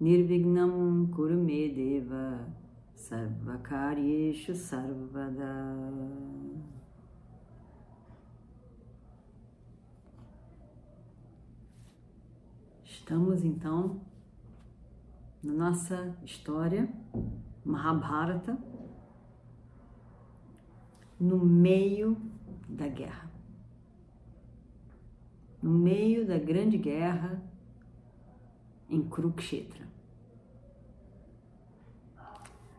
Nirvignam Kurumedeva Sarvakaryeshu Sarvada. Estamos então na nossa história Mahabharata, no meio da guerra. No meio da grande guerra em Kurukshetra.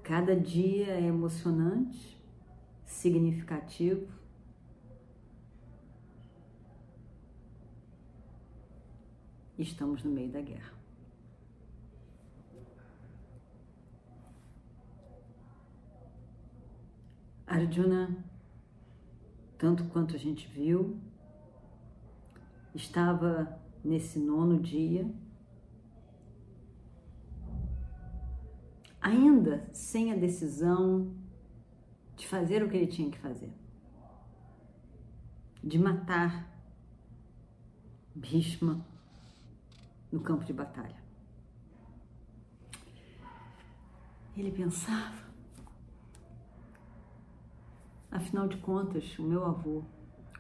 Cada dia é emocionante, significativo. Estamos no meio da guerra. Arjuna tanto quanto a gente viu, estava nesse nono dia, ainda sem a decisão de fazer o que ele tinha que fazer, de matar Bhishma no campo de batalha. Ele pensava, Afinal de contas, o meu avô,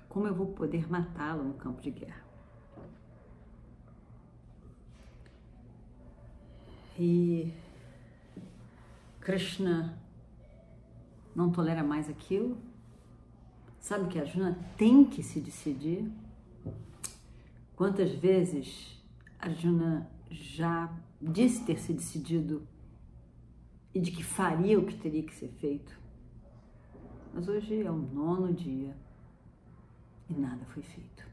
como eu vou poder matá-lo no campo de guerra? E Krishna não tolera mais aquilo. Sabe que a Arjuna tem que se decidir? Quantas vezes Arjuna já disse ter se decidido e de que faria o que teria que ser feito? Mas hoje é o nono dia e nada foi feito.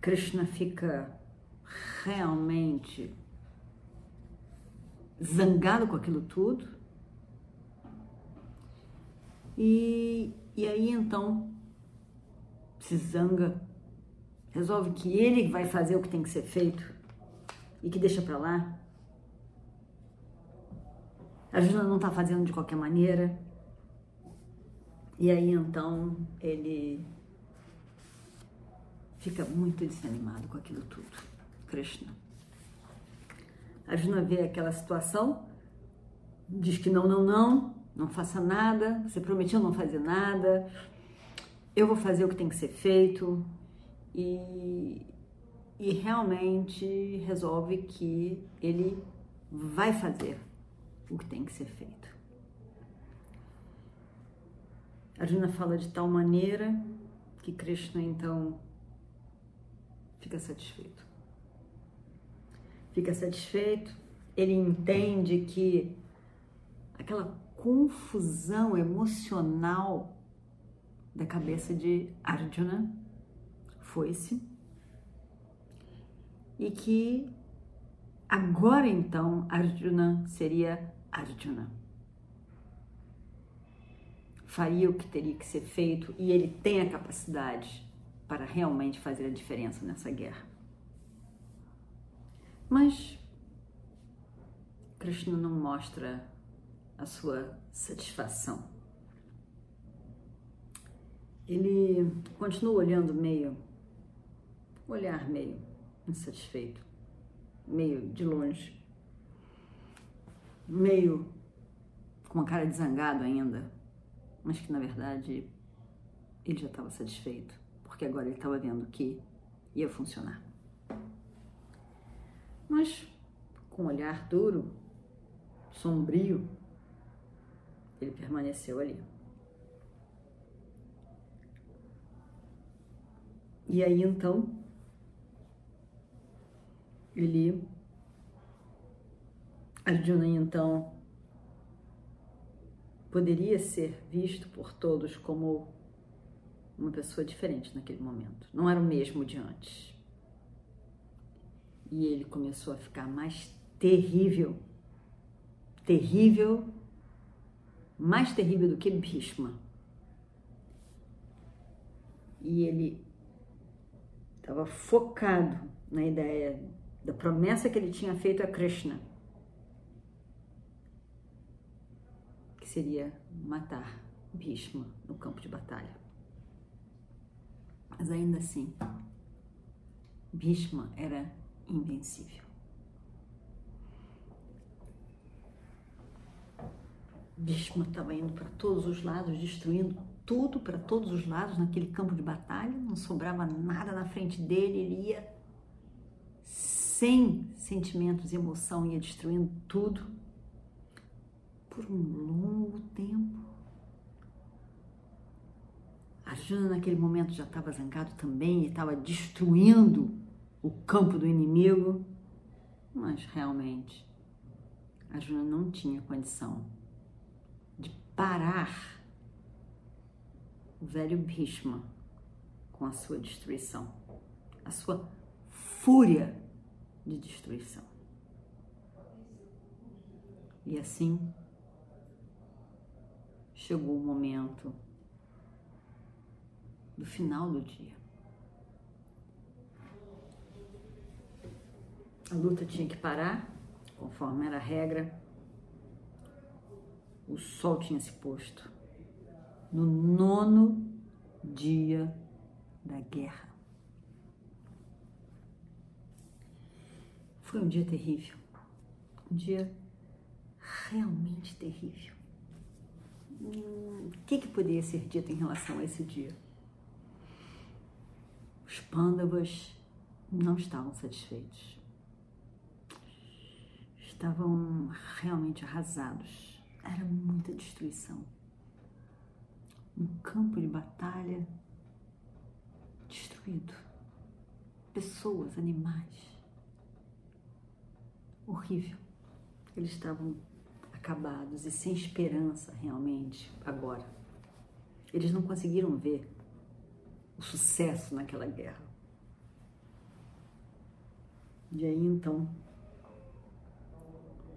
Krishna fica realmente zangado com aquilo tudo. E, e aí então se zanga, resolve que ele vai fazer o que tem que ser feito e que deixa para lá a Juna não está fazendo de qualquer maneira. E aí então ele fica muito desanimado com aquilo tudo. Krishna. A Juna vê aquela situação, diz que não, não, não, não faça nada, você prometeu não fazer nada, eu vou fazer o que tem que ser feito e, e realmente resolve que ele vai fazer o que tem que ser feito. Arjuna fala de tal maneira que Krishna então fica satisfeito. Fica satisfeito, ele entende que aquela confusão emocional da cabeça de Arjuna foi-se e que agora então Arjuna seria Arjuna. Faria o que teria que ser feito e ele tem a capacidade para realmente fazer a diferença nessa guerra. Mas Krishna não mostra a sua satisfação. Ele continua olhando meio, olhar meio insatisfeito, meio de longe meio com uma cara de zangado ainda, mas que na verdade ele já estava satisfeito, porque agora ele estava vendo que ia funcionar. Mas com um olhar duro, sombrio, ele permaneceu ali. E aí então ele Arjuna, então, poderia ser visto por todos como uma pessoa diferente naquele momento. Não era o mesmo de antes. E ele começou a ficar mais terrível, terrível, mais terrível do que Bhishma. E ele estava focado na ideia da promessa que ele tinha feito a Krishna, que seria matar Bhishma no campo de batalha. Mas ainda assim, Bhishma era invencível. Bhishma estava indo para todos os lados, destruindo tudo para todos os lados naquele campo de batalha, não sobrava nada na frente dele, ele ia sem sentimentos e emoção, ia destruindo tudo por um longo tempo. Arjuna naquele momento já estava zangado também e estava destruindo o campo do inimigo, mas realmente Arjuna não tinha condição de parar o velho Bhishma com a sua destruição, a sua fúria de destruição. E assim chegou o momento do final do dia. A luta tinha que parar, conforme era a regra. O sol tinha se posto no nono dia da guerra. Foi um dia terrível, um dia realmente terrível. Hum, o que, que poderia ser dito em relação a esse dia? Os pândavas não estavam satisfeitos. Estavam realmente arrasados. Era muita destruição. Um campo de batalha destruído. Pessoas, animais. Horrível. Eles estavam acabados e sem esperança realmente agora. Eles não conseguiram ver o sucesso naquela guerra. E aí então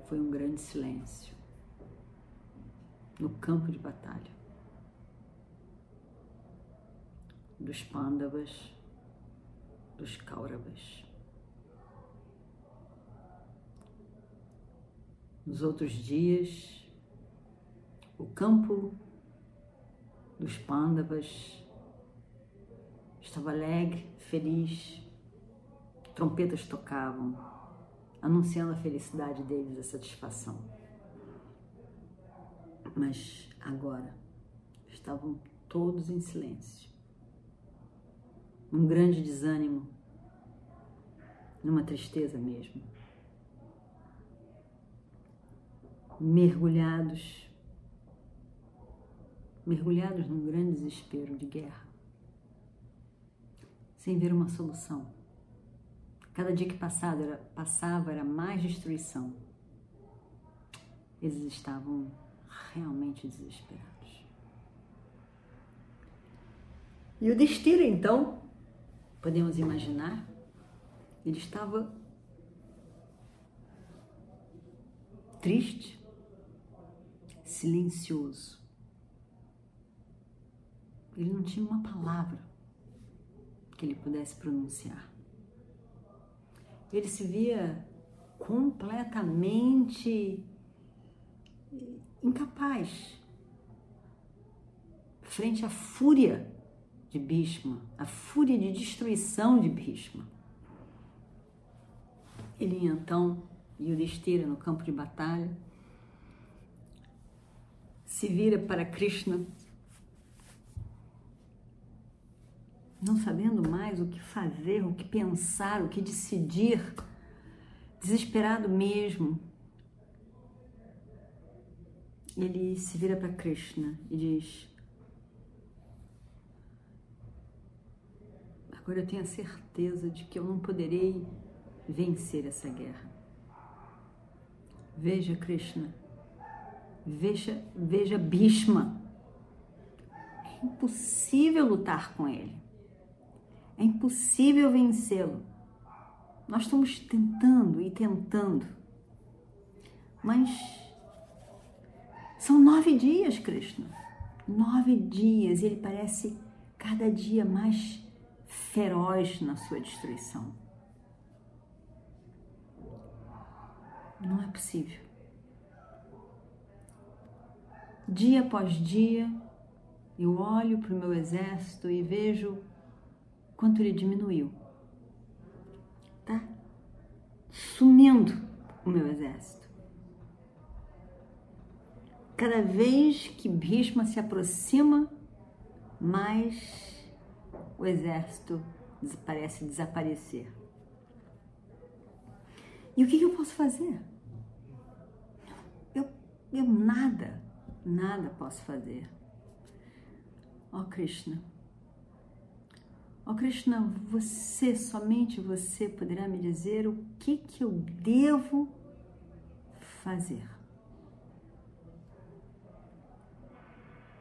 foi um grande silêncio no campo de batalha dos Pandavas, dos Kauravas. Nos outros dias, o campo dos Pandavas Estava alegre, feliz. Trompetas tocavam, anunciando a felicidade deles, a satisfação. Mas agora estavam todos em silêncio. Um grande desânimo, numa tristeza mesmo. Mergulhados, mergulhados num grande desespero de guerra sem ver uma solução. Cada dia que passava era, passava era mais destruição. Eles estavam realmente desesperados. E o destino, então, podemos imaginar, ele estava triste, silencioso. Ele não tinha uma palavra que ele pudesse pronunciar. Ele se via completamente incapaz frente à fúria de Bhishma, a fúria de destruição de Bhishma. Ele então, Yudhishthira no campo de batalha, se vira para Krishna não sabendo mais o que fazer, o que pensar, o que decidir, desesperado mesmo. Ele se vira para Krishna e diz: Agora eu tenho a certeza de que eu não poderei vencer essa guerra. Veja, Krishna, veja, veja Bhishma. É impossível lutar com ele. É impossível vencê-lo. Nós estamos tentando e tentando, mas são nove dias, Krishna. Nove dias e ele parece cada dia mais feroz na sua destruição. Não é possível. Dia após dia, eu olho para o meu exército e vejo quanto ele diminuiu. Tá sumindo o meu exército. Cada vez que Bhishma se aproxima, mais o exército parece desaparecer. E o que, eu posso fazer? Eu, eu nada, nada posso fazer. Ó oh, Krishna, ó oh, Krishna, você, somente você poderá me dizer o que, que eu devo fazer.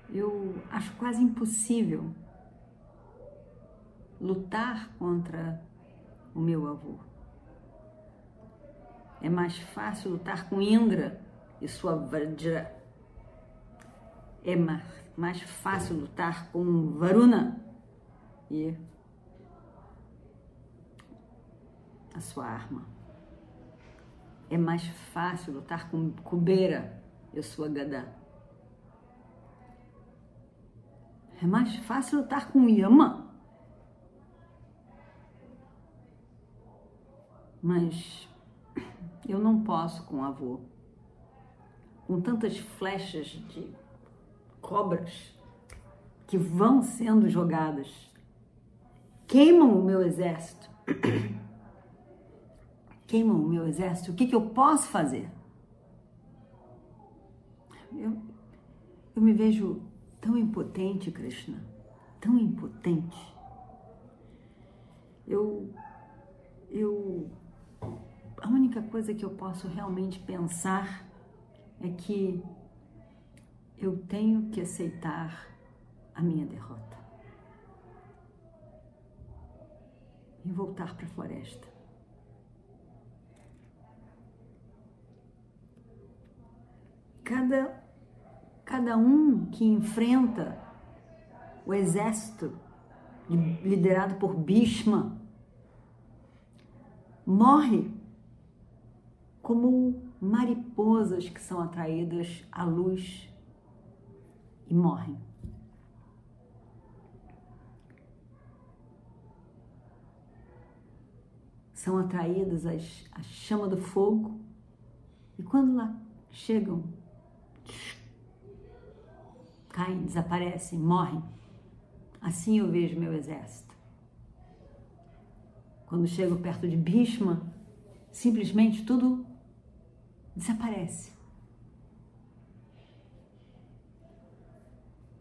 Eu acho quase impossível lutar contra o meu avô. É mais fácil lutar com Indra e sua Vajra. É mais fácil lutar com Varuna e a sua arma. É mais fácil lutar com Kubera e a sua Gada. É mais fácil lutar com Yama. Mas eu não posso com o avô. Com tantas flechas de cobras que vão sendo jogadas. Queimam o meu exército. Queimam o meu exército. O que, que eu posso fazer? Eu, eu me vejo tão impotente, Krishna, tão impotente. Eu, eu, a única coisa que eu posso realmente pensar é que eu tenho que aceitar a minha derrota e voltar para a floresta. Cada cada um que enfrenta o exército liderado por Bhishma morre como mariposas que são atraídas à luz e morrem. São atraídas à chama do fogo e quando lá chegam caem, desaparecem, morrem. Assim eu vejo meu exército. Quando chego perto de Bhishma, simplesmente tudo desaparece.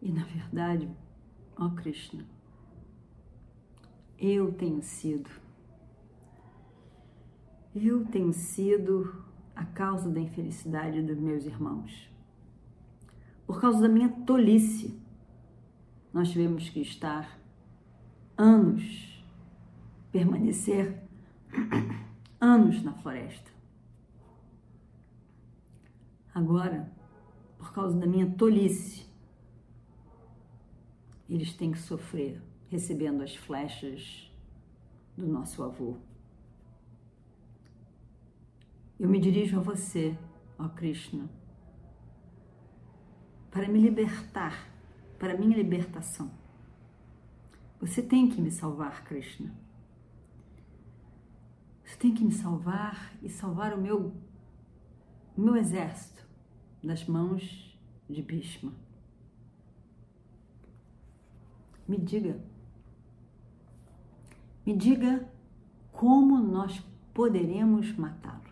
E na verdade, ó Krishna, eu tenho sido, eu tenho sido a causa da infelicidade dos meus irmãos por causa da minha tolice. Nós tivemos que estar anos, permanecer anos na floresta. Agora, por causa da minha tolice, eles têm que sofrer recebendo as flechas do nosso avô. Eu me dirijo a você, ó Krishna para me libertar, para minha libertação. Você tem que me salvar, Krishna. Você tem que me salvar e salvar o meu, o meu exército das mãos de Bhishma. Me diga, me diga como nós poderemos matá-lo.